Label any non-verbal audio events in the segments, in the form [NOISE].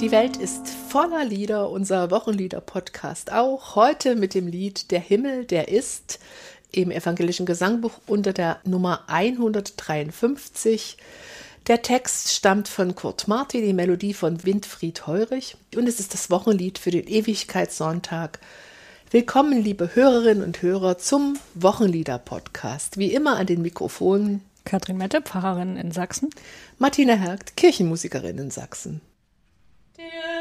Die Welt ist voller Lieder, unser Wochenlieder-Podcast auch. Heute mit dem Lied Der Himmel, der ist im evangelischen Gesangbuch unter der Nummer 153. Der Text stammt von Kurt Marti, die Melodie von Winfried Heurich und es ist das Wochenlied für den Ewigkeitssonntag. Willkommen, liebe Hörerinnen und Hörer, zum Wochenlieder-Podcast. Wie immer an den Mikrofonen Katrin Mette, Pfarrerin in Sachsen. Martina Hergt, Kirchenmusikerin in Sachsen. Der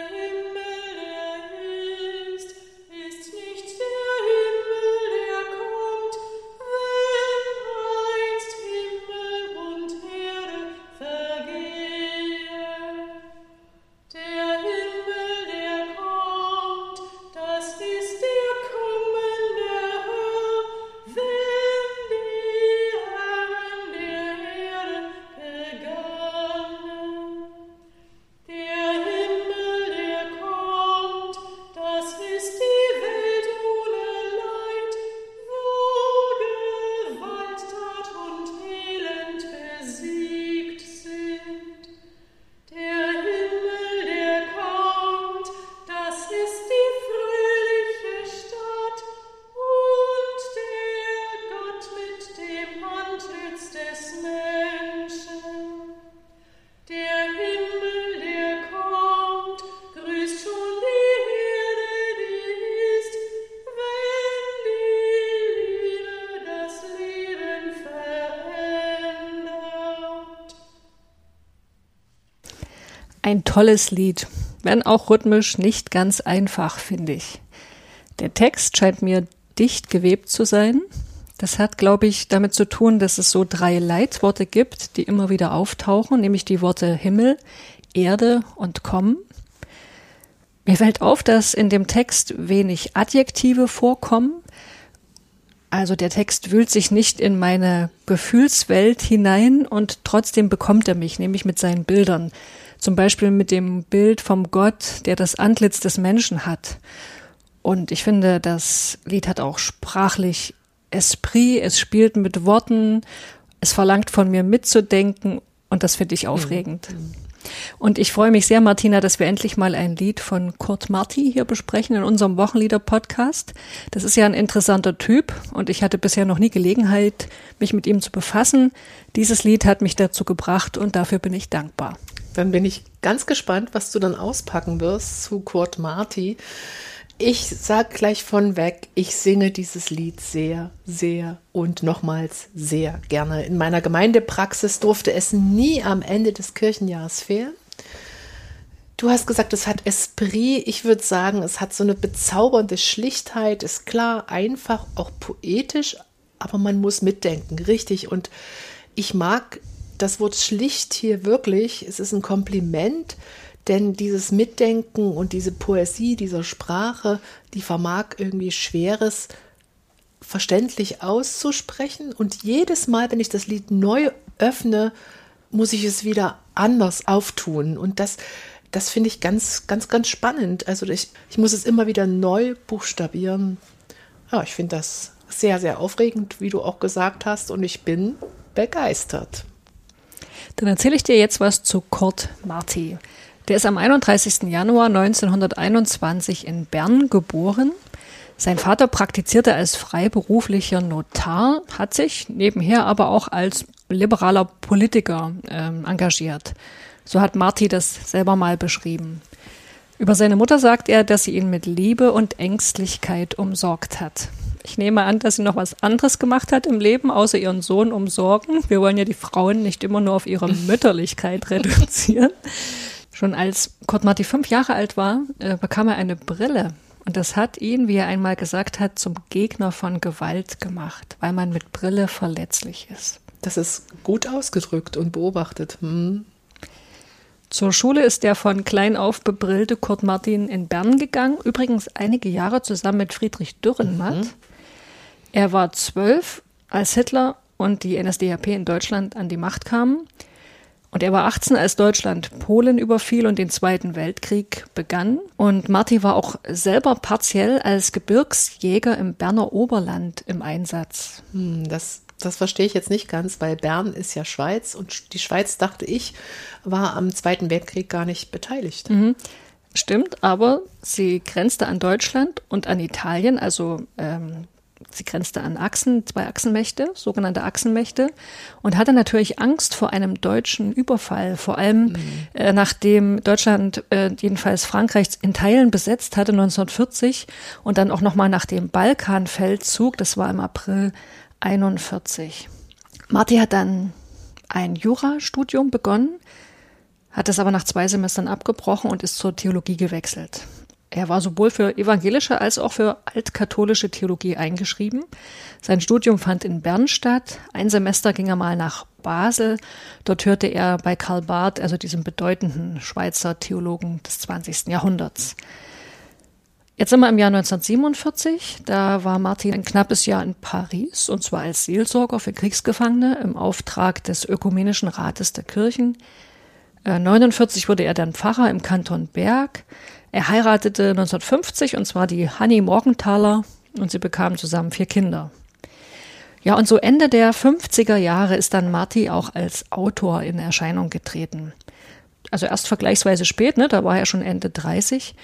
Ein tolles Lied, wenn auch rhythmisch nicht ganz einfach, finde ich. Der Text scheint mir dicht gewebt zu sein. Das hat, glaube ich, damit zu tun, dass es so drei Leitworte gibt, die immer wieder auftauchen, nämlich die Worte Himmel, Erde und Kommen. Mir fällt auf, dass in dem Text wenig Adjektive vorkommen. Also der Text wühlt sich nicht in meine Gefühlswelt hinein und trotzdem bekommt er mich, nämlich mit seinen Bildern. Zum Beispiel mit dem Bild vom Gott, der das Antlitz des Menschen hat. Und ich finde, das Lied hat auch sprachlich Esprit, es spielt mit Worten, es verlangt von mir mitzudenken und das finde ich mhm. aufregend. Mhm. Und ich freue mich sehr, Martina, dass wir endlich mal ein Lied von Kurt Marti hier besprechen in unserem Wochenlieder-Podcast. Das ist ja ein interessanter Typ und ich hatte bisher noch nie Gelegenheit, mich mit ihm zu befassen. Dieses Lied hat mich dazu gebracht und dafür bin ich dankbar. Dann bin ich ganz gespannt, was du dann auspacken wirst zu Kurt Marti. Ich sag gleich von weg, ich singe dieses Lied sehr, sehr und nochmals sehr gerne. In meiner Gemeindepraxis durfte es nie am Ende des Kirchenjahres fehlen. Du hast gesagt, es hat Esprit. Ich würde sagen, es hat so eine bezaubernde Schlichtheit, ist klar, einfach, auch poetisch, aber man muss mitdenken, richtig. Und ich mag das Wort schlicht hier wirklich, es ist ein Kompliment, denn dieses Mitdenken und diese Poesie dieser Sprache, die vermag irgendwie Schweres verständlich auszusprechen. Und jedes Mal, wenn ich das Lied neu öffne, muss ich es wieder anders auftun. Und das, das finde ich ganz, ganz, ganz spannend. Also ich, ich muss es immer wieder neu buchstabieren. Ja, ich finde das sehr, sehr aufregend, wie du auch gesagt hast. Und ich bin begeistert. Dann erzähle ich dir jetzt was zu Kurt Marti. Der ist am 31. Januar 1921 in Bern geboren. Sein Vater praktizierte als freiberuflicher Notar, hat sich nebenher aber auch als liberaler Politiker äh, engagiert. So hat Marti das selber mal beschrieben. Über seine Mutter sagt er, dass sie ihn mit Liebe und Ängstlichkeit umsorgt hat. Ich nehme an, dass sie noch was anderes gemacht hat im Leben, außer ihren Sohn umsorgen. Wir wollen ja die Frauen nicht immer nur auf ihre Mütterlichkeit [LAUGHS] reduzieren. Schon als Kurt Marti fünf Jahre alt war, äh, bekam er eine Brille. Und das hat ihn, wie er einmal gesagt hat, zum Gegner von Gewalt gemacht, weil man mit Brille verletzlich ist. Das ist gut ausgedrückt und beobachtet. Hm. Zur Schule ist der von klein auf bebrillte Kurt Martin in Bern gegangen, übrigens einige Jahre zusammen mit Friedrich Dürrenmatt. Mhm. Er war zwölf, als Hitler und die NSDAP in Deutschland an die Macht kamen. Und er war 18, als Deutschland Polen überfiel und den Zweiten Weltkrieg begann. Und Marti war auch selber partiell als Gebirgsjäger im Berner Oberland im Einsatz. Hm, das, das verstehe ich jetzt nicht ganz, weil Bern ist ja Schweiz und die Schweiz, dachte ich, war am Zweiten Weltkrieg gar nicht beteiligt. Mhm. Stimmt, aber sie grenzte an Deutschland und an Italien, also ähm, sie grenzte an Achsen, zwei Achsenmächte, sogenannte Achsenmächte, und hatte natürlich Angst vor einem deutschen Überfall, vor allem mhm. äh, nachdem Deutschland äh, jedenfalls Frankreich in Teilen besetzt hatte 1940 und dann auch nochmal nach dem Balkanfeldzug, das war im April 41. Marti hat dann ein Jurastudium begonnen hat es aber nach zwei Semestern abgebrochen und ist zur Theologie gewechselt. Er war sowohl für evangelische als auch für altkatholische Theologie eingeschrieben. Sein Studium fand in Bern statt. Ein Semester ging er mal nach Basel. Dort hörte er bei Karl Barth, also diesem bedeutenden Schweizer Theologen des 20. Jahrhunderts. Jetzt sind wir im Jahr 1947. Da war Martin ein knappes Jahr in Paris und zwar als Seelsorger für Kriegsgefangene im Auftrag des Ökumenischen Rates der Kirchen. 1949 wurde er dann Pfarrer im Kanton Berg. Er heiratete 1950 und zwar die Hanni Morgenthaler und sie bekamen zusammen vier Kinder. Ja, und so Ende der 50er Jahre ist dann Marty auch als Autor in Erscheinung getreten. Also erst vergleichsweise spät, ne, da war er schon Ende 30.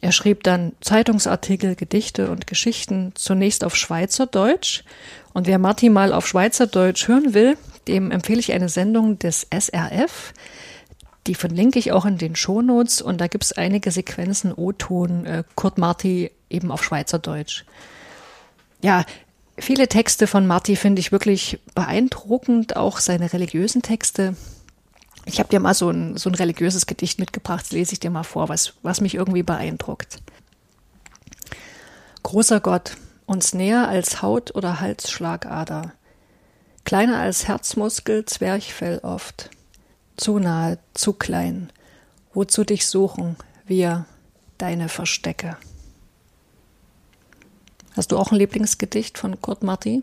Er schrieb dann Zeitungsartikel, Gedichte und Geschichten zunächst auf Schweizerdeutsch. Und wer Marty mal auf Schweizerdeutsch hören will, dem empfehle ich eine Sendung des SRF. Die verlinke ich auch in den Shownotes und da gibt es einige Sequenzen O-Ton äh, Kurt Marti eben auf Schweizerdeutsch. Ja, viele Texte von Marti finde ich wirklich beeindruckend, auch seine religiösen Texte. Ich habe dir mal so ein, so ein religiöses Gedicht mitgebracht, das lese ich dir mal vor, was, was mich irgendwie beeindruckt. Großer Gott, uns näher als Haut oder Halsschlagader, kleiner als Herzmuskel, Zwerchfell oft zu nahe, zu klein. Wozu dich suchen wir, deine Verstecke? Hast du auch ein Lieblingsgedicht von Kurt Marti?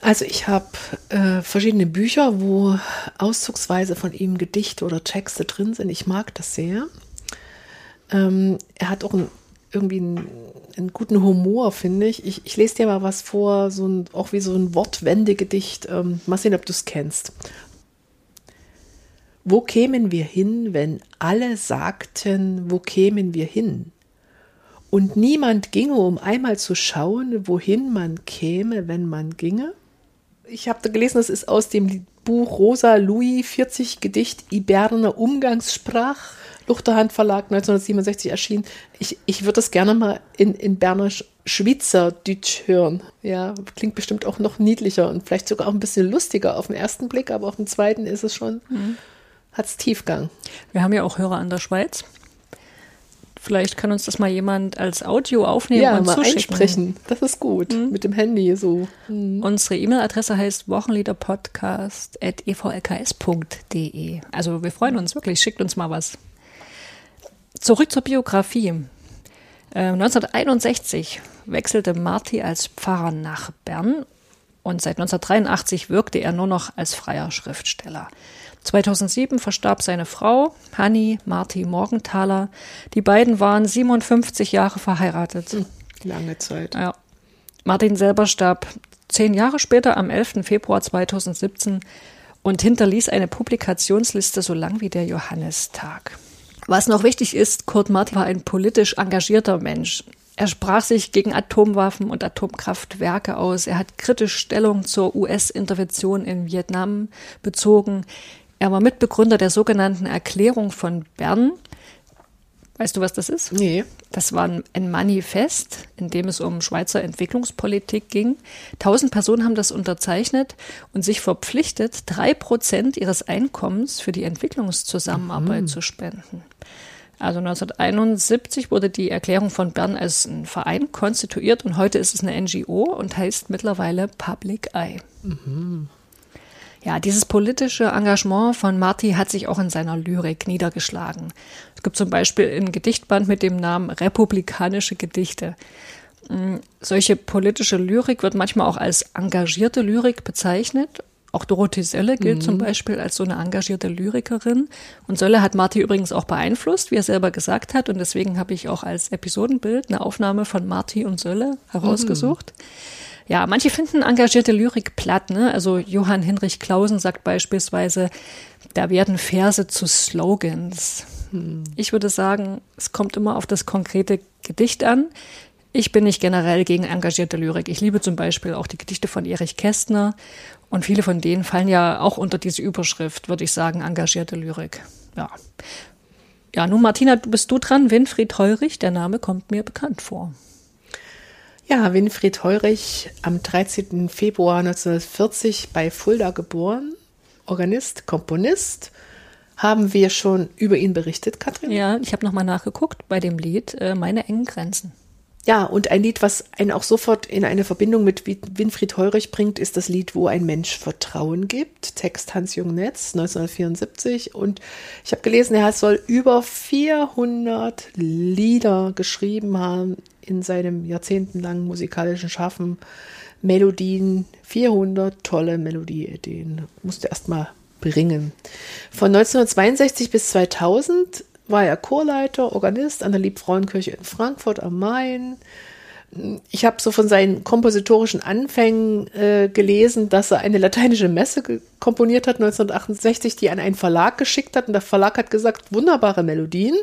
Also ich habe äh, verschiedene Bücher, wo auszugsweise von ihm Gedichte oder Texte drin sind. Ich mag das sehr. Ähm, er hat auch ein, irgendwie einen, einen, guten Humor, finde ich. ich. ich. lese dir mal was vor, so ein, auch wie so ein Wortwendegedicht. Ähm, mal sehen, ob du es kennst. Wo kämen wir hin, wenn alle sagten, wo kämen wir hin? Und niemand ginge, um einmal zu schauen, wohin man käme, wenn man ginge? Ich habe da gelesen, das ist aus dem Buch Rosa Louis 40 Gedicht Iberner Umgangssprach, Luchterhand Verlag 1967 erschienen. Ich, ich würde das gerne mal in, in Berner Schweizerdeutsch hören. Ja, klingt bestimmt auch noch niedlicher und vielleicht sogar auch ein bisschen lustiger auf den ersten Blick, aber auf den zweiten ist es schon. Mhm hat es Tiefgang. Wir haben ja auch Hörer an der Schweiz. Vielleicht kann uns das mal jemand als Audio aufnehmen ja, und mal zuschicken. einsprechen. Das ist gut. Mhm. Mit dem Handy so. Mhm. Unsere E-Mail-Adresse heißt wochenliederpodcast.evlks.de. Also wir freuen uns wirklich. Schickt uns mal was. Zurück zur Biografie. Äh, 1961 wechselte Marti als Pfarrer nach Bern und seit 1983 wirkte er nur noch als freier Schriftsteller. 2007 verstarb seine Frau, Hanni Marti Morgenthaler. Die beiden waren 57 Jahre verheiratet. Hm, lange Zeit. Ja. Martin selber starb zehn Jahre später am 11. Februar 2017 und hinterließ eine Publikationsliste so lang wie der Johannistag. Was noch wichtig ist, Kurt Martin war ein politisch engagierter Mensch. Er sprach sich gegen Atomwaffen und Atomkraftwerke aus. Er hat kritisch Stellung zur US-Intervention in Vietnam bezogen. Er war Mitbegründer der sogenannten Erklärung von Bern. Weißt du, was das ist? Nee. Das war ein Manifest, in dem es um Schweizer Entwicklungspolitik ging. Tausend Personen haben das unterzeichnet und sich verpflichtet, drei Prozent ihres Einkommens für die Entwicklungszusammenarbeit mhm. zu spenden. Also 1971 wurde die Erklärung von Bern als ein Verein konstituiert und heute ist es eine NGO und heißt mittlerweile Public Eye. Mhm. Ja, dieses politische Engagement von Marti hat sich auch in seiner Lyrik niedergeschlagen. Es gibt zum Beispiel ein Gedichtband mit dem Namen Republikanische Gedichte. Mm, solche politische Lyrik wird manchmal auch als engagierte Lyrik bezeichnet. Auch Dorothee Sölle gilt mhm. zum Beispiel als so eine engagierte Lyrikerin. Und Sölle hat Marti übrigens auch beeinflusst, wie er selber gesagt hat. Und deswegen habe ich auch als Episodenbild eine Aufnahme von Marti und Sölle herausgesucht. Mhm. Ja, manche finden engagierte Lyrik platt. Ne? Also Johann Hinrich Clausen sagt beispielsweise, da werden Verse zu Slogans. Ich würde sagen, es kommt immer auf das konkrete Gedicht an. Ich bin nicht generell gegen engagierte Lyrik. Ich liebe zum Beispiel auch die Gedichte von Erich Kästner und viele von denen fallen ja auch unter diese Überschrift, würde ich sagen, engagierte Lyrik. Ja. Ja, nun Martina, bist du dran? Winfried Heurich, der Name kommt mir bekannt vor. Ja, Winfried Heurich, am 13. Februar 1940 bei Fulda geboren, Organist, Komponist. Haben wir schon über ihn berichtet, Katrin? Ja, ich habe nochmal nachgeguckt bei dem Lied äh, Meine engen Grenzen. Ja, und ein Lied, was einen auch sofort in eine Verbindung mit Winfried Heurich bringt, ist das Lied Wo ein Mensch Vertrauen gibt. Text Hans-Jung Netz, 1974. Und ich habe gelesen, er soll über 400 Lieder geschrieben haben in seinem jahrzehntelangen musikalischen Schaffen. Melodien, 400 tolle Melodieideen. Musste erst mal bringen. Von 1962 bis 2000 war er Chorleiter, Organist an der Liebfrauenkirche in Frankfurt am Main. Ich habe so von seinen kompositorischen Anfängen äh, gelesen, dass er eine lateinische Messe komponiert hat 1968, die an einen Verlag geschickt hat. Und der Verlag hat gesagt, wunderbare Melodien,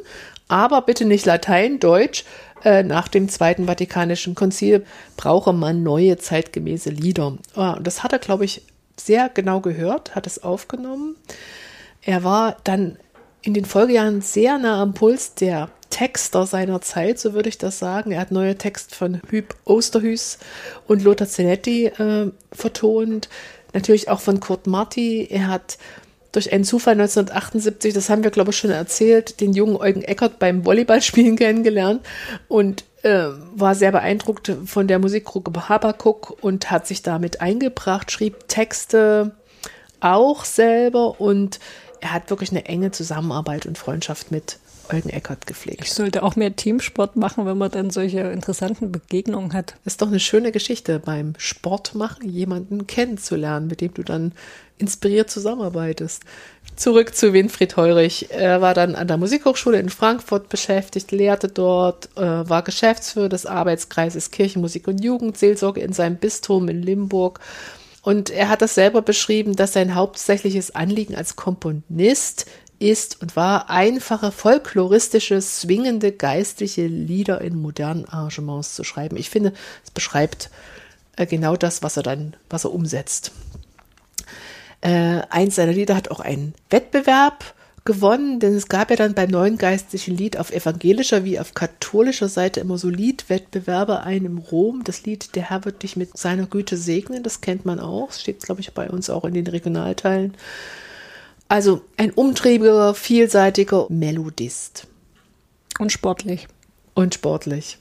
aber bitte nicht Latein, Deutsch. Äh, nach dem Zweiten Vatikanischen Konzil brauche man neue zeitgemäße Lieder. Ah, und das hat er, glaube ich, sehr genau gehört, hat es aufgenommen. Er war dann in den Folgejahren sehr nah am Puls der Texter seiner Zeit, so würde ich das sagen. Er hat neue Texte von Hüb Osterhüs und Lothar Zenetti äh, vertont, natürlich auch von Kurt Marti. Er hat durch einen Zufall 1978, das haben wir glaube ich schon erzählt, den jungen Eugen Eckert beim Volleyballspielen [LAUGHS] kennengelernt und äh, war sehr beeindruckt von der Musikgruppe Habakuk und hat sich damit eingebracht, schrieb Texte auch selber und er hat wirklich eine enge Zusammenarbeit und Freundschaft mit Eugen Eckert gepflegt. Ich sollte auch mehr Teamsport machen, wenn man dann solche interessanten Begegnungen hat. Ist doch eine schöne Geschichte, beim Sport machen jemanden kennenzulernen, mit dem du dann inspiriert zusammenarbeitest. Zurück zu Winfried Heurich. Er war dann an der Musikhochschule in Frankfurt beschäftigt, lehrte dort, äh, war Geschäftsführer des Arbeitskreises Kirchenmusik und Jugendseelsorge in seinem Bistum in Limburg und er hat das selber beschrieben, dass sein hauptsächliches Anliegen als Komponist ist und war einfache, folkloristische, swingende, geistliche Lieder in modernen Arrangements zu schreiben. Ich finde, es beschreibt äh, genau das, was er dann, was er umsetzt. Äh, eins seiner Lieder hat auch einen Wettbewerb gewonnen, denn es gab ja dann beim neuen geistlichen Lied auf evangelischer wie auf katholischer Seite immer so Liedwettbewerbe ein im Rom. Das Lied Der Herr wird dich mit seiner Güte segnen, das kennt man auch, steht glaube ich bei uns auch in den Regionalteilen. Also ein umtriebiger, vielseitiger Melodist. Und sportlich. Und sportlich.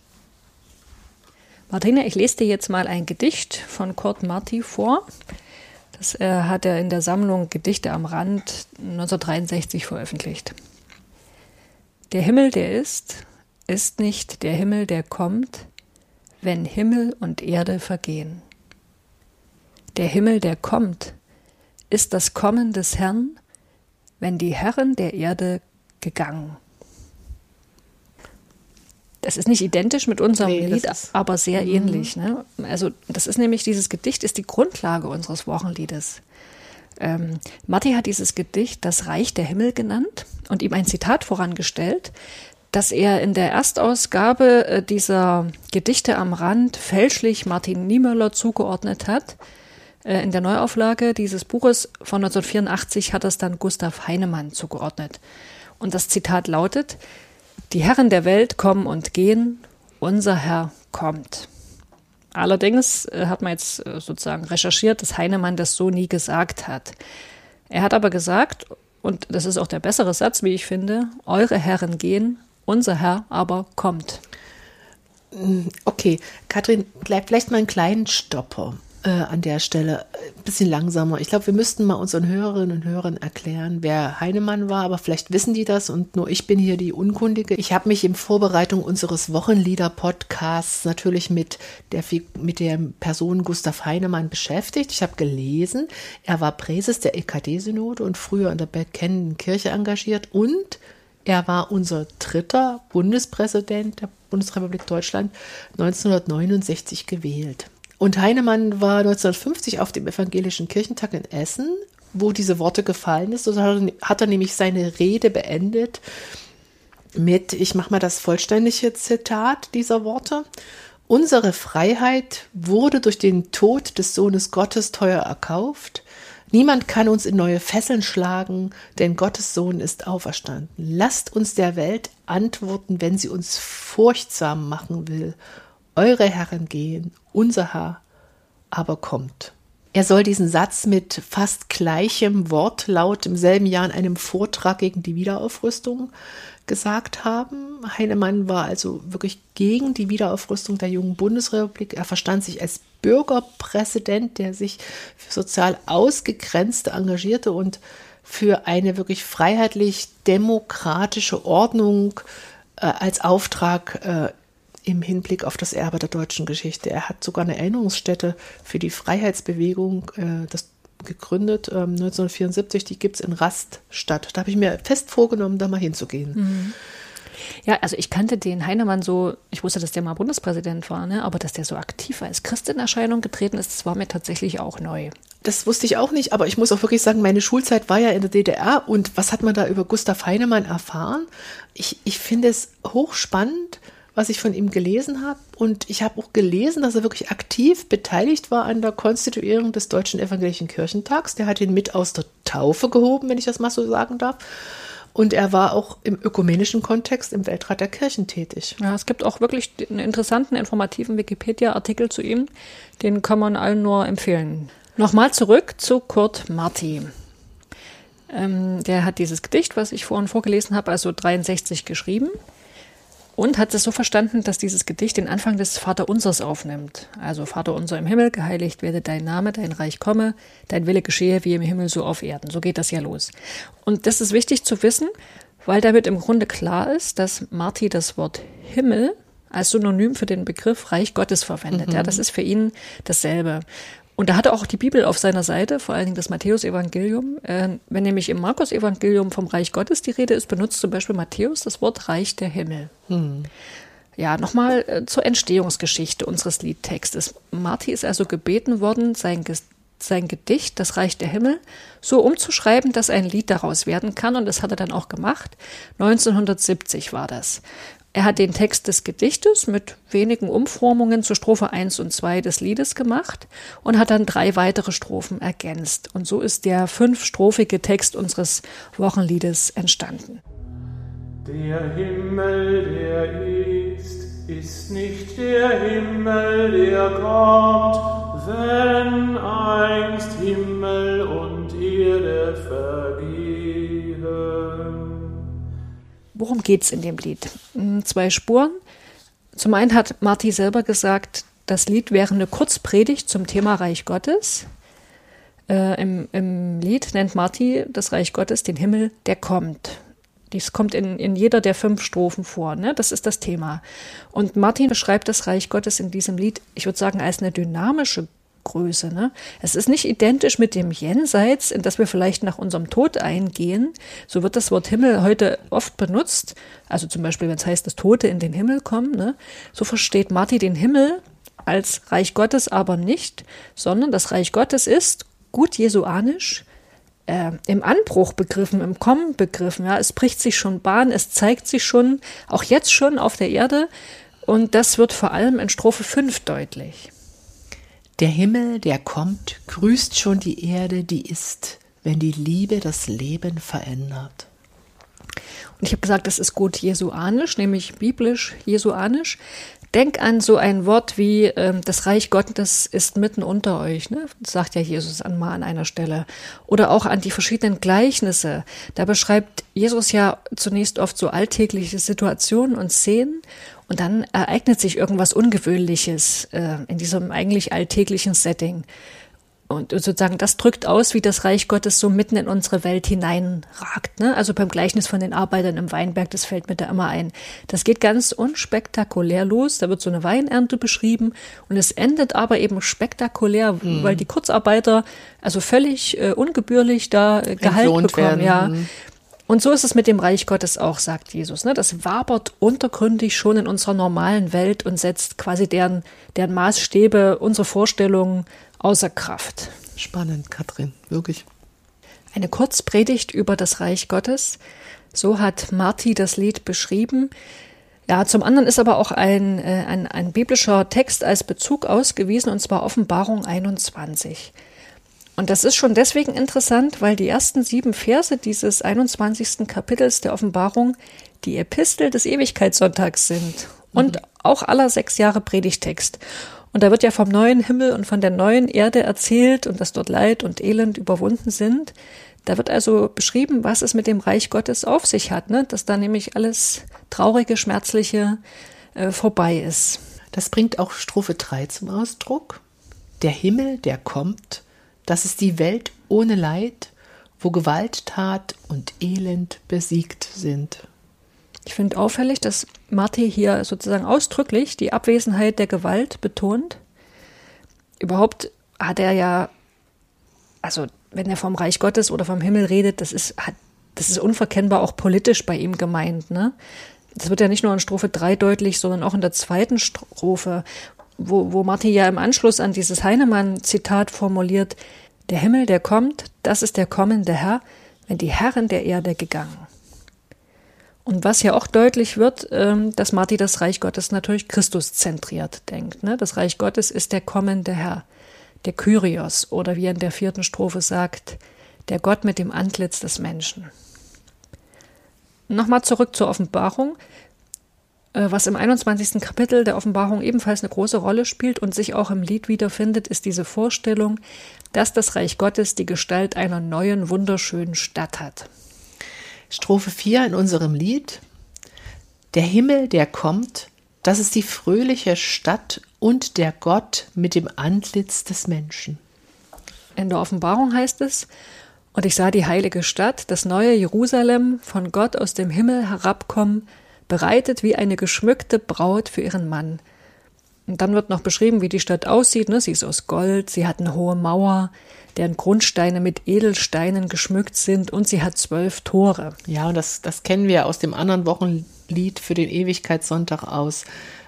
Martina, ich lese dir jetzt mal ein Gedicht von Kurt Marti vor. Das äh, hat er in der Sammlung Gedichte am Rand 1963 veröffentlicht. Der Himmel, der ist, ist nicht der Himmel, der kommt, wenn Himmel und Erde vergehen. Der Himmel, der kommt, ist das Kommen des Herrn, wenn die Herren der Erde gegangen. Das ist nicht identisch mit unserem nee, Lied, aber sehr mhm. ähnlich. Ne? Also das ist nämlich, dieses Gedicht ist die Grundlage unseres Wochenliedes. Ähm, Matti hat dieses Gedicht das Reich der Himmel genannt und ihm ein Zitat vorangestellt, das er in der Erstausgabe äh, dieser Gedichte am Rand fälschlich Martin Niemöller zugeordnet hat. Äh, in der Neuauflage dieses Buches von 1984 hat es dann Gustav Heinemann zugeordnet. Und das Zitat lautet, die Herren der Welt kommen und gehen, unser Herr kommt. Allerdings äh, hat man jetzt äh, sozusagen recherchiert, dass Heinemann das so nie gesagt hat. Er hat aber gesagt, und das ist auch der bessere Satz, wie ich finde, eure Herren gehen, unser Herr aber kommt. Okay, Katrin, bleib vielleicht mal einen kleinen Stopper äh, an der Stelle ein bisschen langsamer. Ich glaube, wir müssten mal unseren Hörerinnen und Hörern erklären, wer Heinemann war, aber vielleicht wissen die das und nur ich bin hier die Unkundige. Ich habe mich in Vorbereitung unseres Wochenlieder-Podcasts natürlich mit der, mit der Person Gustav Heinemann beschäftigt. Ich habe gelesen, er war Präses der EKD-Synode und früher in der bekennenden Kirche engagiert und er war unser dritter Bundespräsident der Bundesrepublik Deutschland 1969 gewählt. Und Heinemann war 1950 auf dem Evangelischen Kirchentag in Essen, wo diese Worte gefallen ist. So hat er nämlich seine Rede beendet mit, ich mache mal das vollständige Zitat dieser Worte. Unsere Freiheit wurde durch den Tod des Sohnes Gottes teuer erkauft. Niemand kann uns in neue Fesseln schlagen, denn Gottes Sohn ist auferstanden. Lasst uns der Welt antworten, wenn sie uns furchtsam machen will. Eure Herren gehen, unser Herr aber kommt. Er soll diesen Satz mit fast gleichem Wortlaut im selben Jahr in einem Vortrag gegen die Wiederaufrüstung gesagt haben. Heinemann war also wirklich gegen die Wiederaufrüstung der jungen Bundesrepublik. Er verstand sich als Bürgerpräsident, der sich für sozial Ausgegrenzte engagierte und für eine wirklich freiheitlich-demokratische Ordnung äh, als Auftrag äh, im Hinblick auf das Erbe der deutschen Geschichte. Er hat sogar eine Erinnerungsstätte für die Freiheitsbewegung äh, das gegründet, ähm, 1974, die gibt es in Raststadt. Da habe ich mir fest vorgenommen, da mal hinzugehen. Mhm. Ja, also ich kannte den Heinemann so, ich wusste, dass der mal Bundespräsident war, ne? aber dass der so aktiv als Christ in Erscheinung getreten ist, das war mir tatsächlich auch neu. Das wusste ich auch nicht, aber ich muss auch wirklich sagen, meine Schulzeit war ja in der DDR und was hat man da über Gustav Heinemann erfahren? Ich, ich finde es hochspannend, was ich von ihm gelesen habe. Und ich habe auch gelesen, dass er wirklich aktiv beteiligt war an der Konstituierung des Deutschen Evangelischen Kirchentags. Der hat ihn mit aus der Taufe gehoben, wenn ich das mal so sagen darf. Und er war auch im ökumenischen Kontext im Weltrat der Kirchen tätig. Ja, es gibt auch wirklich einen interessanten, informativen Wikipedia-Artikel zu ihm. Den kann man allen nur empfehlen. Nochmal zurück zu Kurt Marti. Ähm, der hat dieses Gedicht, was ich vorhin vorgelesen habe, also 63 geschrieben und hat es so verstanden, dass dieses Gedicht den Anfang des Vaterunsers aufnimmt. Also Vater unser im Himmel, geheiligt werde dein Name, dein Reich komme, dein Wille geschehe wie im Himmel so auf Erden. So geht das ja los. Und das ist wichtig zu wissen, weil damit im Grunde klar ist, dass Marti das Wort Himmel als Synonym für den Begriff Reich Gottes verwendet. Mhm. Ja, das ist für ihn dasselbe. Und da hat er auch die Bibel auf seiner Seite, vor allen Dingen das Matthäusevangelium. Äh, wenn nämlich im Markus-Evangelium vom Reich Gottes die Rede ist, benutzt zum Beispiel Matthäus das Wort Reich der Himmel. Hm. Ja, nochmal äh, zur Entstehungsgeschichte unseres Liedtextes. Marti ist also gebeten worden, sein, sein Gedicht, das Reich der Himmel, so umzuschreiben, dass ein Lied daraus werden kann. Und das hat er dann auch gemacht. 1970 war das. Er hat den Text des Gedichtes mit wenigen Umformungen zu Strophe 1 und 2 des Liedes gemacht und hat dann drei weitere Strophen ergänzt. Und so ist der fünfstrophige Text unseres Wochenliedes entstanden. Der Himmel, der ist, ist nicht der Himmel, der kommt, wenn einst Himmel und Erde vergehen. Worum geht's in dem Lied? Hm, zwei Spuren. Zum einen hat Marti selber gesagt, das Lied wäre eine Kurzpredigt zum Thema Reich Gottes. Äh, im, Im Lied nennt Marti das Reich Gottes den Himmel, der kommt. Dies kommt in, in jeder der fünf Strophen vor. Ne? Das ist das Thema. Und Martin beschreibt das Reich Gottes in diesem Lied, ich würde sagen, als eine dynamische Größe. Ne? Es ist nicht identisch mit dem Jenseits, in das wir vielleicht nach unserem Tod eingehen. So wird das Wort Himmel heute oft benutzt. Also zum Beispiel, wenn es heißt, dass Tote in den Himmel kommen. Ne? So versteht Marti den Himmel als Reich Gottes aber nicht, sondern das Reich Gottes ist gut jesuanisch, äh, im Anbruch begriffen, im Kommen begriffen. Ja, es bricht sich schon Bahn, es zeigt sich schon, auch jetzt schon auf der Erde. Und das wird vor allem in Strophe 5 deutlich. Der Himmel, der kommt, grüßt schon die Erde, die ist, wenn die Liebe das Leben verändert. Und ich habe gesagt, das ist gut jesuanisch, nämlich biblisch jesuanisch. Denk an so ein Wort wie ähm, das Reich Gottes ist mitten unter euch, ne? Sagt ja Jesus einmal an einer Stelle. Oder auch an die verschiedenen Gleichnisse. Da beschreibt Jesus ja zunächst oft so alltägliche Situationen und Szenen und dann ereignet sich irgendwas Ungewöhnliches äh, in diesem eigentlich alltäglichen Setting. Und sozusagen das drückt aus, wie das Reich Gottes so mitten in unsere Welt hineinragt. Ne? Also beim Gleichnis von den Arbeitern im Weinberg, das fällt mir da immer ein. Das geht ganz unspektakulär los. Da wird so eine Weinernte beschrieben und es endet aber eben spektakulär, mhm. weil die Kurzarbeiter also völlig äh, ungebührlich da äh, Gehalt bekommen. Werden. Ja. Mhm. Und so ist es mit dem Reich Gottes auch, sagt Jesus. Ne? Das wabert untergründig schon in unserer normalen Welt und setzt quasi deren, deren Maßstäbe, unsere Vorstellungen außer Kraft. Spannend, Katrin, wirklich. Eine Kurzpredigt über das Reich Gottes. So hat Marti das Lied beschrieben. Ja, zum anderen ist aber auch ein, äh, ein, ein biblischer Text als Bezug ausgewiesen, und zwar Offenbarung 21. Und das ist schon deswegen interessant, weil die ersten sieben Verse dieses 21. Kapitels der Offenbarung die Epistel des Ewigkeitssonntags sind und mhm. auch aller sechs Jahre Predigtext. Und da wird ja vom neuen Himmel und von der neuen Erde erzählt und dass dort Leid und Elend überwunden sind. Da wird also beschrieben, was es mit dem Reich Gottes auf sich hat, ne? dass da nämlich alles traurige, schmerzliche äh, vorbei ist. Das bringt auch Strophe 3 zum Ausdruck. Der Himmel, der kommt, das ist die Welt ohne Leid, wo Gewalttat und Elend besiegt sind. Ich finde auffällig, dass Marti hier sozusagen ausdrücklich die Abwesenheit der Gewalt betont. Überhaupt hat er ja, also wenn er vom Reich Gottes oder vom Himmel redet, das ist, hat, das ist unverkennbar auch politisch bei ihm gemeint. Ne? Das wird ja nicht nur in Strophe 3 deutlich, sondern auch in der zweiten Strophe, wo, wo Marti ja im Anschluss an dieses Heinemann-Zitat formuliert, der Himmel, der kommt, das ist der kommende Herr, wenn die Herren der Erde gegangen. Und was ja auch deutlich wird, ähm, dass Marti das Reich Gottes natürlich Christus zentriert denkt. Ne? Das Reich Gottes ist der kommende Herr, der Kyrios oder wie er in der vierten Strophe sagt, der Gott mit dem Antlitz des Menschen. Nochmal zurück zur Offenbarung, was im 21. Kapitel der Offenbarung ebenfalls eine große Rolle spielt und sich auch im Lied wiederfindet, ist diese Vorstellung, dass das Reich Gottes die Gestalt einer neuen, wunderschönen Stadt hat. Strophe 4 in unserem Lied. Der Himmel, der kommt, das ist die fröhliche Stadt und der Gott mit dem Antlitz des Menschen. In der Offenbarung heißt es, und ich sah die heilige Stadt, das neue Jerusalem, von Gott aus dem Himmel herabkommen, bereitet wie eine geschmückte Braut für ihren Mann. Und dann wird noch beschrieben, wie die Stadt aussieht. Ne? Sie ist aus Gold, sie hat eine hohe Mauer, deren Grundsteine mit Edelsteinen geschmückt sind und sie hat zwölf Tore. Ja, und das, das kennen wir aus dem anderen Wochenlied für den Ewigkeitssonntag aus.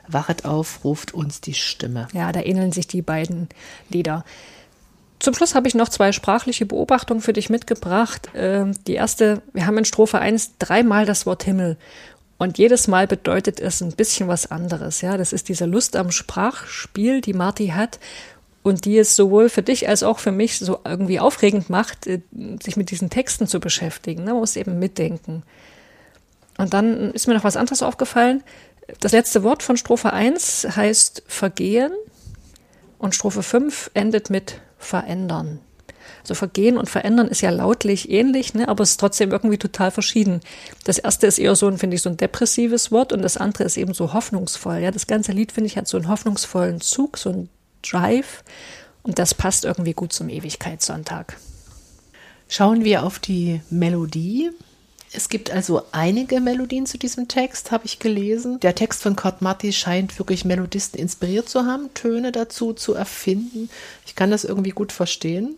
Wachet auf, ruft uns die Stimme. Ja, da ähneln sich die beiden Lieder. Zum Schluss habe ich noch zwei sprachliche Beobachtungen für dich mitgebracht. Ähm, die erste, wir haben in Strophe 1 dreimal das Wort Himmel. Und jedes Mal bedeutet es ein bisschen was anderes. Ja, das ist diese Lust am Sprachspiel, die Marty hat und die es sowohl für dich als auch für mich so irgendwie aufregend macht, äh, sich mit diesen Texten zu beschäftigen. Ne? Man muss eben mitdenken. Und dann ist mir noch was anderes aufgefallen. Das letzte Wort von Strophe 1 heißt vergehen und Strophe 5 endet mit verändern. Also vergehen und verändern ist ja lautlich ähnlich, ne, aber es ist trotzdem irgendwie total verschieden. Das erste ist eher so ein, finde ich, so ein depressives Wort und das andere ist eben so hoffnungsvoll. Ja, das ganze Lied, finde ich, hat so einen hoffnungsvollen Zug, so einen Drive und das passt irgendwie gut zum Ewigkeitssonntag. Schauen wir auf die Melodie. Es gibt also einige Melodien zu diesem Text, habe ich gelesen. Der Text von Kurt Marti scheint wirklich Melodisten inspiriert zu haben, Töne dazu zu erfinden. Ich kann das irgendwie gut verstehen.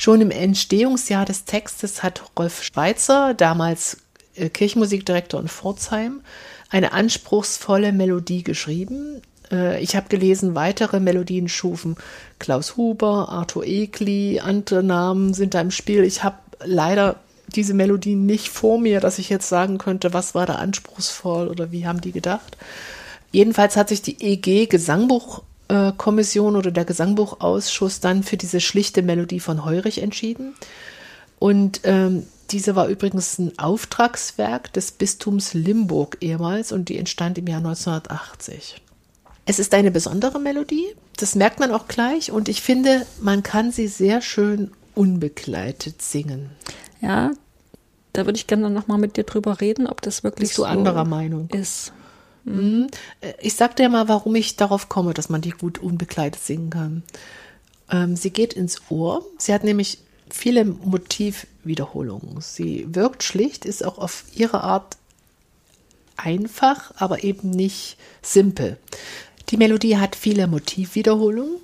Schon im Entstehungsjahr des Textes hat Rolf Schweitzer, damals äh, Kirchenmusikdirektor in Pforzheim, eine anspruchsvolle Melodie geschrieben. Äh, ich habe gelesen, weitere Melodien schufen Klaus Huber, Arthur Egli, andere Namen sind da im Spiel. Ich habe leider diese Melodien nicht vor mir, dass ich jetzt sagen könnte, was war da anspruchsvoll oder wie haben die gedacht. Jedenfalls hat sich die EG Gesangbuch Kommission oder der Gesangbuchausschuss dann für diese schlichte Melodie von Heurich entschieden. Und ähm, diese war übrigens ein Auftragswerk des Bistums Limburg ehemals und die entstand im Jahr 1980. Es ist eine besondere Melodie, das merkt man auch gleich und ich finde, man kann sie sehr schön unbegleitet singen. Ja, da würde ich gerne noch mal mit dir drüber reden, ob das wirklich Bist du so anderer Meinung ist. Mhm. Ich sag dir mal, warum ich darauf komme, dass man die gut unbegleitet singen kann. Ähm, sie geht ins Ohr. Sie hat nämlich viele Motivwiederholungen. Sie wirkt schlicht, ist auch auf ihre Art einfach, aber eben nicht simpel. Die Melodie hat viele Motivwiederholungen.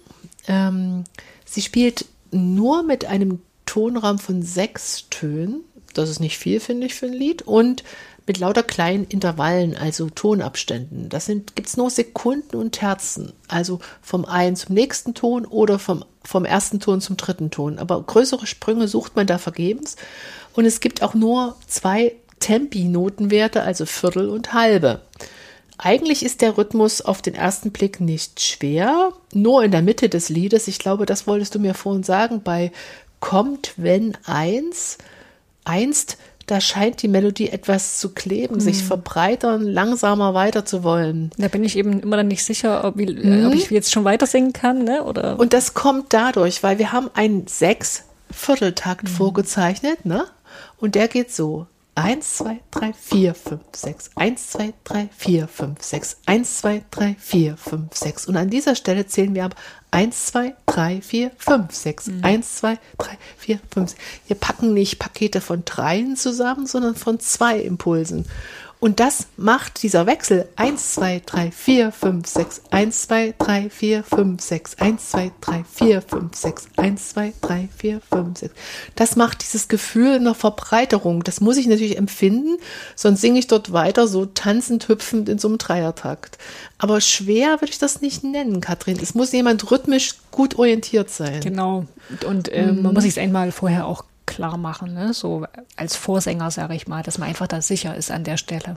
Ähm, sie spielt nur mit einem Tonraum von sechs Tönen. Das ist nicht viel, finde ich, für ein Lied. Und mit lauter kleinen Intervallen, also Tonabständen. Das gibt es nur Sekunden und Terzen, also vom einen zum nächsten Ton oder vom, vom ersten Ton zum dritten Ton. Aber größere Sprünge sucht man da vergebens. Und es gibt auch nur zwei Tempi-Notenwerte, also Viertel und Halbe. Eigentlich ist der Rhythmus auf den ersten Blick nicht schwer, nur in der Mitte des Liedes. Ich glaube, das wolltest du mir vorhin sagen. Bei Kommt, wenn eins, einst, da scheint die Melodie etwas zu kleben, mhm. sich verbreitern, langsamer weiter zu wollen. Da bin ich eben immer dann nicht sicher, ob, wie, mhm. ob ich jetzt schon weiter singen kann, ne? Oder? Und das kommt dadurch, weil wir haben einen sechs Vierteltakt mhm. vorgezeichnet, ne? Und der geht so. 1, 2, 3, 4, 5, 6. 1, 2, 3, 4, 5, 6. 1, 2, 3, 4, 5, 6. Und an dieser Stelle zählen wir ab 1, 2, 3, 4, 5, 6. 1, 2, 3, 4, 5, 6. Wir packen nicht Pakete von dreien zusammen, sondern von zwei Impulsen. Und das macht dieser Wechsel 1, 2, 3, 4, 5, 6, 1, 2, 3, 4, 5, 6, 1, 2, 3, 4, 5, 6, 1, 2, 3, 4, 5, 6. Das macht dieses Gefühl einer Verbreiterung. Das muss ich natürlich empfinden, sonst singe ich dort weiter so tanzend, hüpfend in so einem Dreiertakt. Aber schwer würde ich das nicht nennen, Katrin. Es muss jemand rhythmisch gut orientiert sein. Genau. Und äh, mhm. man muss sich einmal vorher auch klar machen, ne? so als Vorsänger, sage ich mal, dass man einfach da sicher ist an der Stelle.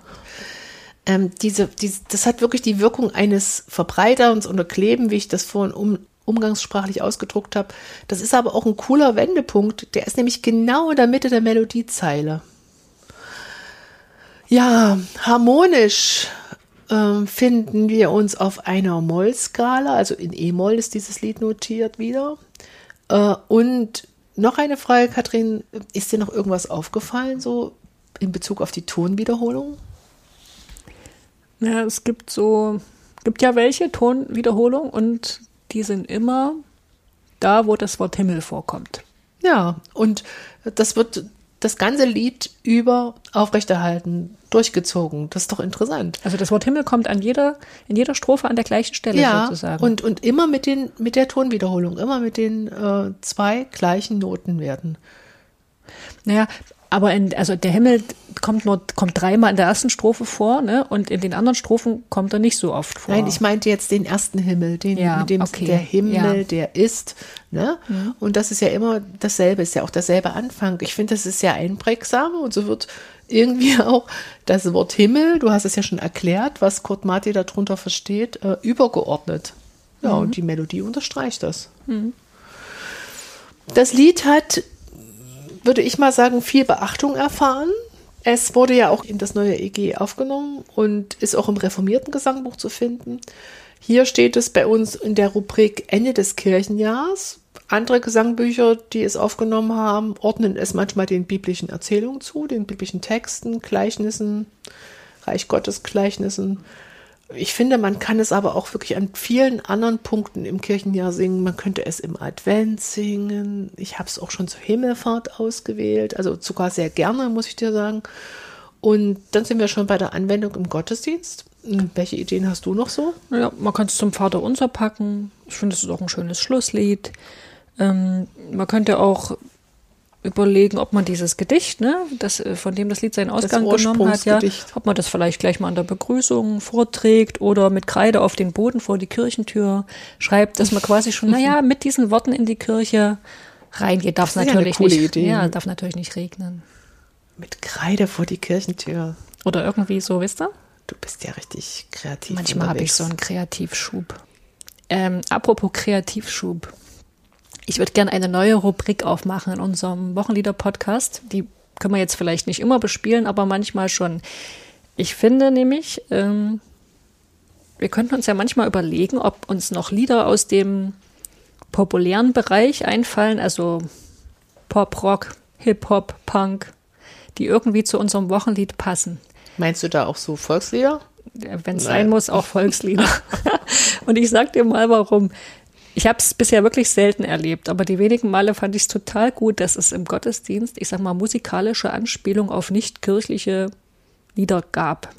Ähm, diese, diese, das hat wirklich die Wirkung eines Verbreiterns oder Kleben, wie ich das vorhin um, umgangssprachlich ausgedruckt habe. Das ist aber auch ein cooler Wendepunkt. Der ist nämlich genau in der Mitte der Melodiezeile. Ja, harmonisch äh, finden wir uns auf einer Moll-Skala, also in E-Moll ist dieses Lied notiert wieder. Äh, und noch eine Frage, Katrin. Ist dir noch irgendwas aufgefallen, so in Bezug auf die Tonwiederholung? Ja, es gibt so, gibt ja welche Tonwiederholung und die sind immer da, wo das Wort Himmel vorkommt. Ja, und das wird das ganze Lied über aufrechterhalten, durchgezogen. Das ist doch interessant. Also das Wort Himmel kommt an jeder, in jeder Strophe an der gleichen Stelle ja, sozusagen. Und, und immer mit, den, mit der Tonwiederholung, immer mit den äh, zwei gleichen Notenwerten. Naja, aber in, also der Himmel kommt nur kommt dreimal in der ersten Strophe vor, ne? Und in den anderen Strophen kommt er nicht so oft vor. Nein, ich meinte jetzt den ersten Himmel, den ja, mit dem okay. der Himmel, ja. der ist, ne? Mhm. Und das ist ja immer dasselbe, ist ja auch derselbe Anfang. Ich finde, das ist sehr einprägsam und so wird irgendwie [LAUGHS] auch das Wort Himmel, du hast es ja schon erklärt, was Kurt Marti darunter versteht, äh, übergeordnet. Ja, mhm. und die Melodie unterstreicht das. Mhm. Das Lied hat würde ich mal sagen, viel Beachtung erfahren. Es wurde ja auch in das neue EG aufgenommen und ist auch im reformierten Gesangbuch zu finden. Hier steht es bei uns in der Rubrik Ende des Kirchenjahrs. Andere Gesangbücher, die es aufgenommen haben, ordnen es manchmal den biblischen Erzählungen zu, den biblischen Texten, Gleichnissen, Reich Gottes Gleichnissen. Ich finde, man kann es aber auch wirklich an vielen anderen Punkten im Kirchenjahr singen. Man könnte es im Advent singen. Ich habe es auch schon zur Himmelfahrt ausgewählt, also sogar sehr gerne, muss ich dir sagen. Und dann sind wir schon bei der Anwendung im Gottesdienst. Hm, welche Ideen hast du noch so? Ja, man kann es zum Vater unser packen. Ich finde, es ist auch ein schönes Schlusslied. Ähm, man könnte auch überlegen, ob man dieses Gedicht, ne, das, äh, von dem das Lied seinen Ausgang genommen hat, ja, ob man das vielleicht gleich mal an der Begrüßung vorträgt oder mit Kreide auf den Boden vor die Kirchentür schreibt, dass man quasi schon, naja, [LAUGHS] mit diesen Worten in die Kirche reingeht. Darf es natürlich ja nicht, Idee. ja, darf natürlich nicht regnen. Mit Kreide vor die Kirchentür. Oder irgendwie so, wisst ihr? Du bist ja richtig kreativ. Manchmal habe ich so einen Kreativschub. Ähm, apropos Kreativschub. Ich würde gerne eine neue Rubrik aufmachen in unserem Wochenlieder-Podcast. Die können wir jetzt vielleicht nicht immer bespielen, aber manchmal schon. Ich finde nämlich, ähm, wir könnten uns ja manchmal überlegen, ob uns noch Lieder aus dem populären Bereich einfallen, also Pop, Rock, Hip-Hop, Punk, die irgendwie zu unserem Wochenlied passen. Meinst du da auch so Volkslieder? Wenn es sein muss, auch Volkslieder. [LAUGHS] Und ich sag dir mal warum. Ich habe es bisher wirklich selten erlebt, aber die wenigen Male fand ich es total gut, dass es im Gottesdienst, ich sag mal, musikalische Anspielung auf nicht kirchliche Lieder gab.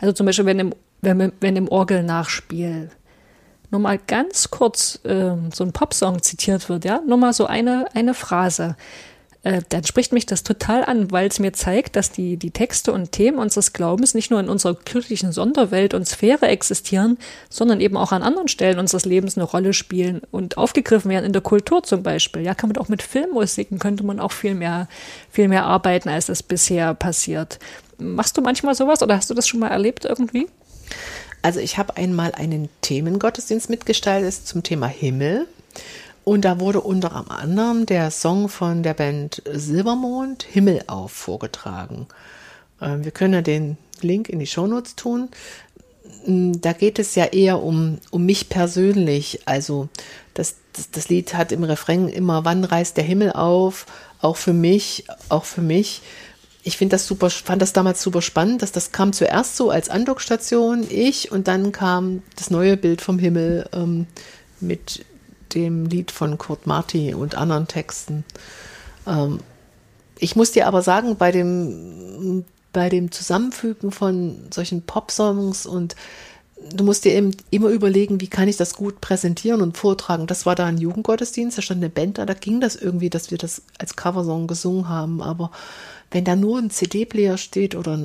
Also zum Beispiel, wenn im, wenn, wenn im Orgelnachspiel nur mal ganz kurz äh, so ein Popsong zitiert wird, ja, nur mal so eine, eine Phrase. Äh, dann spricht mich das total an, weil es mir zeigt, dass die, die Texte und Themen unseres Glaubens nicht nur in unserer kirchlichen Sonderwelt und Sphäre existieren, sondern eben auch an anderen Stellen unseres Lebens eine Rolle spielen und aufgegriffen werden in der Kultur zum Beispiel. Ja, kann man auch mit Filmmusiken könnte man auch viel mehr, viel mehr arbeiten, als das bisher passiert. Machst du manchmal sowas oder hast du das schon mal erlebt irgendwie? Also ich habe einmal einen Themengottesdienst mitgestaltet zum Thema Himmel. Und da wurde unter anderem der Song von der Band Silbermond Himmel auf vorgetragen. Ähm, wir können ja den Link in die Shownotes tun. Mm, da geht es ja eher um, um mich persönlich. Also das, das, das Lied hat im Refrain immer, wann reißt der Himmel auf? Auch für mich, auch für mich ich finde das super, fand das damals super spannend, dass das kam zuerst so als Andockstation, ich, und dann kam das neue Bild vom Himmel ähm, mit dem Lied von Kurt Marti und anderen Texten. Ähm, ich muss dir aber sagen, bei dem, bei dem Zusammenfügen von solchen Pop-Songs und du musst dir eben immer überlegen, wie kann ich das gut präsentieren und vortragen. Das war da ein Jugendgottesdienst, da stand eine Band da, da ging das irgendwie, dass wir das als Coversong gesungen haben, aber wenn da nur ein CD-Player steht oder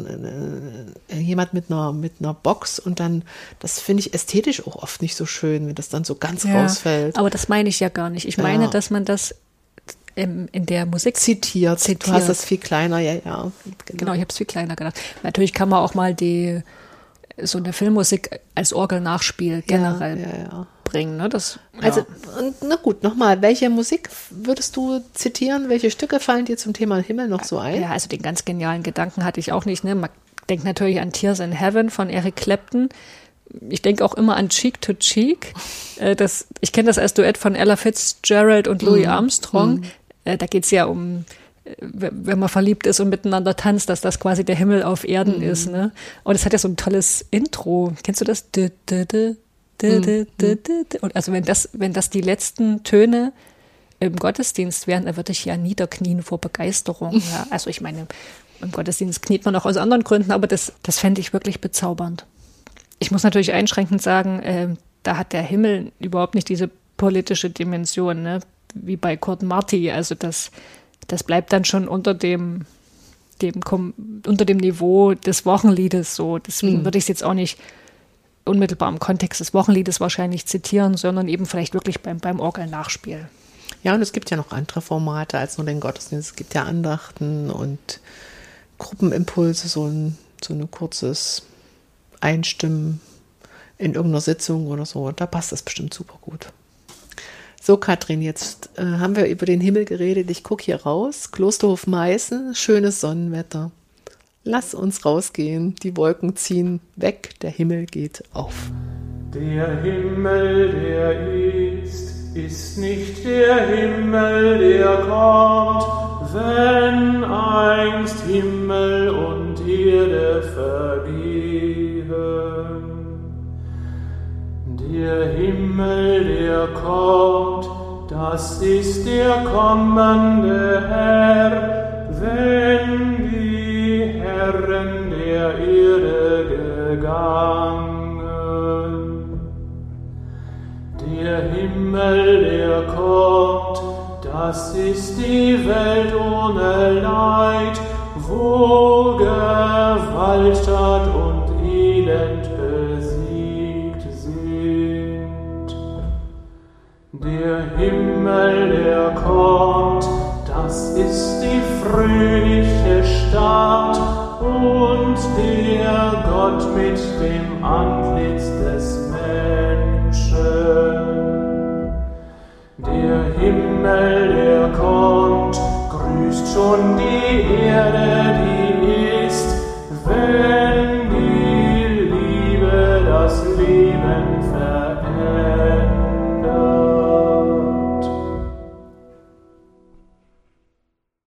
äh, jemand mit einer, mit einer Box und dann, das finde ich ästhetisch auch oft nicht so schön, wenn das dann so ganz ja, rausfällt. Aber das meine ich ja gar nicht. Ich meine, ja. dass man das in, in der Musik zitiert. zitiert. Du hast das viel kleiner, ja, ja. Genau, genau ich habe es viel kleiner gedacht. Natürlich kann man auch mal die so eine Filmmusik als Orgel-Nachspiel generell ja, ja, ja bringen. Ne? Das, ja. Also, na gut, nochmal, welche Musik würdest du zitieren? Welche Stücke fallen dir zum Thema Himmel noch so ein? Ja, also den ganz genialen Gedanken hatte ich auch nicht. Ne? Man denkt natürlich an Tears in Heaven von Eric Clapton. Ich denke auch immer an Cheek to Cheek. [LAUGHS] Äh, das, ich kenne das als Duett von Ella Fitzgerald und Louis mm. Armstrong. Mm. Da geht es ja um äh, wenn man verliebt ist und miteinander tanzt, dass das quasi der Himmel auf Erden mm. ist. Ne? Und es hat ja so ein tolles Intro. Kennst du das? Mhm. Und also wenn das, wenn das die letzten Töne im Gottesdienst wären, dann würde ich ja niederknien vor Begeisterung. [LAUGHS] Ja. Also ich meine, im Gottesdienst kniet man auch aus anderen Gründen, aber das, das fände ich wirklich bezaubernd. Ich muss natürlich einschränkend sagen, äh, da hat der Himmel überhaupt nicht diese politische Dimension, ne? wie bei Kurt Marti. Also das, das bleibt dann schon unter dem, dem unter dem Niveau des Wochenliedes so. Deswegen mhm. würde ich es jetzt auch nicht unmittelbar im Kontext des Wochenliedes wahrscheinlich zitieren, sondern eben vielleicht wirklich beim, beim Orgelnachspiel. Ja, und es gibt ja noch andere Formate als nur den Gottesdienst. Es gibt ja Andachten und Gruppenimpulse, so ein, so ein kurzes Einstimmen in irgendeiner Sitzung oder so. Da passt das bestimmt super gut. So, Katrin, jetzt äh, haben wir über den Himmel geredet. Ich gucke hier raus. Klosterhof Meißen, schönes Sonnenwetter. Lass uns rausgehen, die Wolken ziehen weg, der Himmel geht auf. Der Himmel, der ist, ist nicht der Himmel, der kommt, wenn einst Himmel und Erde vergehen. Der Himmel, der kommt, das ist der kommende Herr, das ist die Welt ohne Leid, wo Gewalttat und Elend besiegt sind. Der Himmel, der kommt, das ist die fröhliche Stadt und der Gott mit dem Antlitz des Menschen. Der Himmel, schon die Erde, die ist, wenn